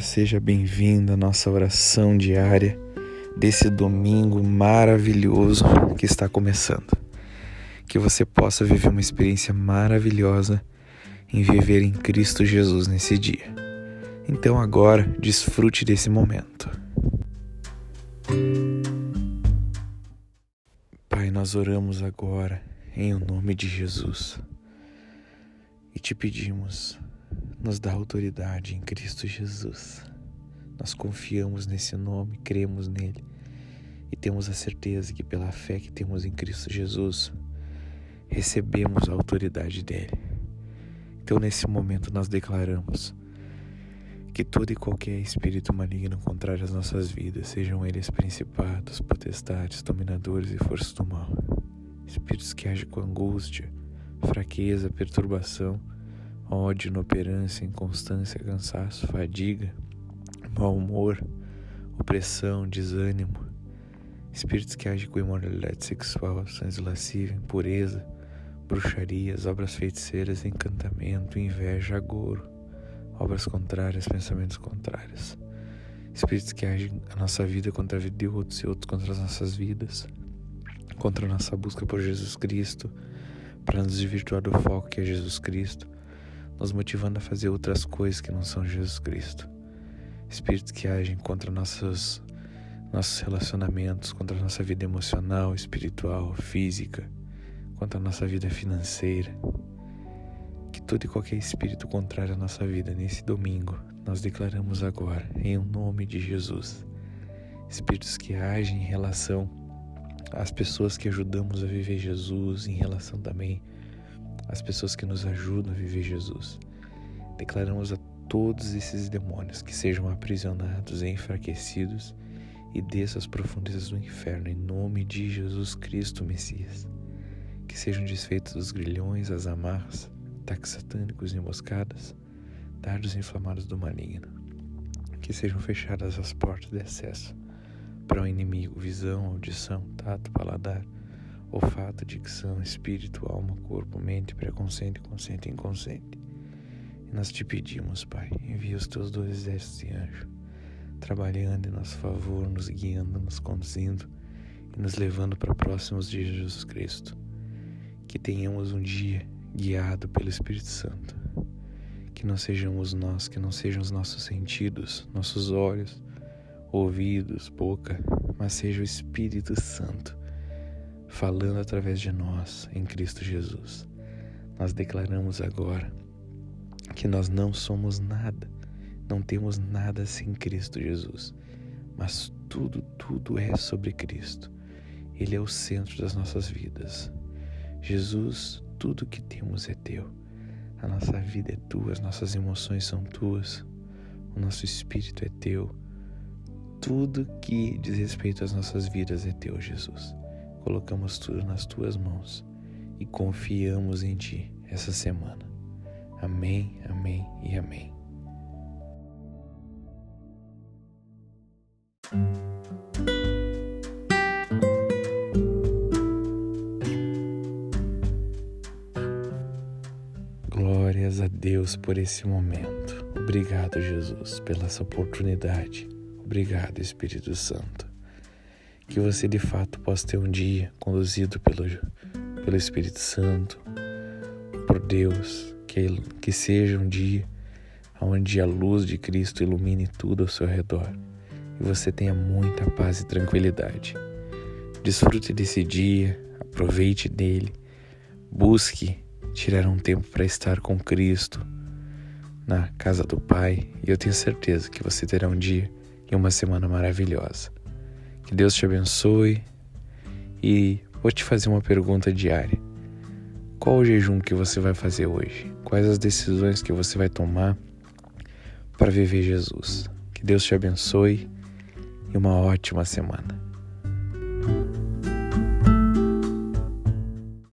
seja bem-vindo à nossa oração diária desse domingo maravilhoso que está começando. Que você possa viver uma experiência maravilhosa em viver em Cristo Jesus nesse dia. Então agora, desfrute desse momento. Pai, nós oramos agora em o nome de Jesus e te pedimos nos dá autoridade em Cristo Jesus. Nós confiamos nesse nome, cremos nele e temos a certeza que pela fé que temos em Cristo Jesus, recebemos a autoridade dele. Então, nesse momento, nós declaramos que todo e qualquer espírito maligno contrário às nossas vidas, sejam eles principados, potestades, dominadores e forças do mal, espíritos que agem com angústia, fraqueza, perturbação, ódio, inoperância, inconstância, cansaço, fadiga, mau humor, opressão, desânimo, espíritos que agem com imoralidade sexual, sangue lasciva, impureza, bruxarias, obras feiticeiras, encantamento, inveja, agouro, obras contrárias, pensamentos contrários, espíritos que agem a nossa vida contra a vida de outros e outros contra as nossas vidas, contra a nossa busca por Jesus Cristo, para nos desvirtuar do foco que é Jesus Cristo nos motivando a fazer outras coisas que não são Jesus Cristo. Espíritos que agem contra nossos, nossos relacionamentos, contra a nossa vida emocional, espiritual, física, contra a nossa vida financeira. Que todo e qualquer espírito contrário à nossa vida nesse domingo, nós declaramos agora, em nome de Jesus. Espíritos que agem em relação às pessoas que ajudamos a viver Jesus, em relação também as pessoas que nos ajudam a viver Jesus. Declaramos a todos esses demônios que sejam aprisionados e enfraquecidos e desçam às profundezas do inferno em nome de Jesus Cristo, Messias. Que sejam desfeitos os grilhões, as amarras, ataques satânicos emboscadas, dardos inflamados do maligno. Que sejam fechadas as portas de acesso para o inimigo, visão, audição, tato, paladar olfato, dicção, espírito, alma, corpo, mente, preconcente, consciente e inconsciente. E nós te pedimos, Pai, envia os teus dois exércitos de anjo, trabalhando em nosso favor, nos guiando, nos conduzindo e nos levando para próximos de Jesus Cristo. Que tenhamos um dia guiado pelo Espírito Santo. Que não sejamos nós, que não sejam os nossos sentidos, nossos olhos, ouvidos, boca, mas seja o Espírito Santo falando através de nós em Cristo Jesus. Nós declaramos agora que nós não somos nada, não temos nada sem Cristo Jesus, mas tudo, tudo é sobre Cristo. Ele é o centro das nossas vidas. Jesus, tudo que temos é teu. A nossa vida é tua, as nossas emoções são tuas, o nosso espírito é teu. Tudo que diz respeito às nossas vidas é teu, Jesus colocamos tudo nas tuas mãos e confiamos em ti essa semana. Amém, amém e amém. Glórias a Deus por esse momento. Obrigado, Jesus, pela essa oportunidade. Obrigado, Espírito Santo que você de fato possa ter um dia conduzido pelo, pelo Espírito Santo, por Deus, que, que seja um dia onde a luz de Cristo ilumine tudo ao seu redor e você tenha muita paz e tranquilidade. Desfrute desse dia, aproveite dele, busque tirar um tempo para estar com Cristo na casa do Pai e eu tenho certeza que você terá um dia e uma semana maravilhosa. Que Deus te abençoe e vou te fazer uma pergunta diária. Qual o jejum que você vai fazer hoje? Quais as decisões que você vai tomar para viver Jesus? Que Deus te abençoe e uma ótima semana.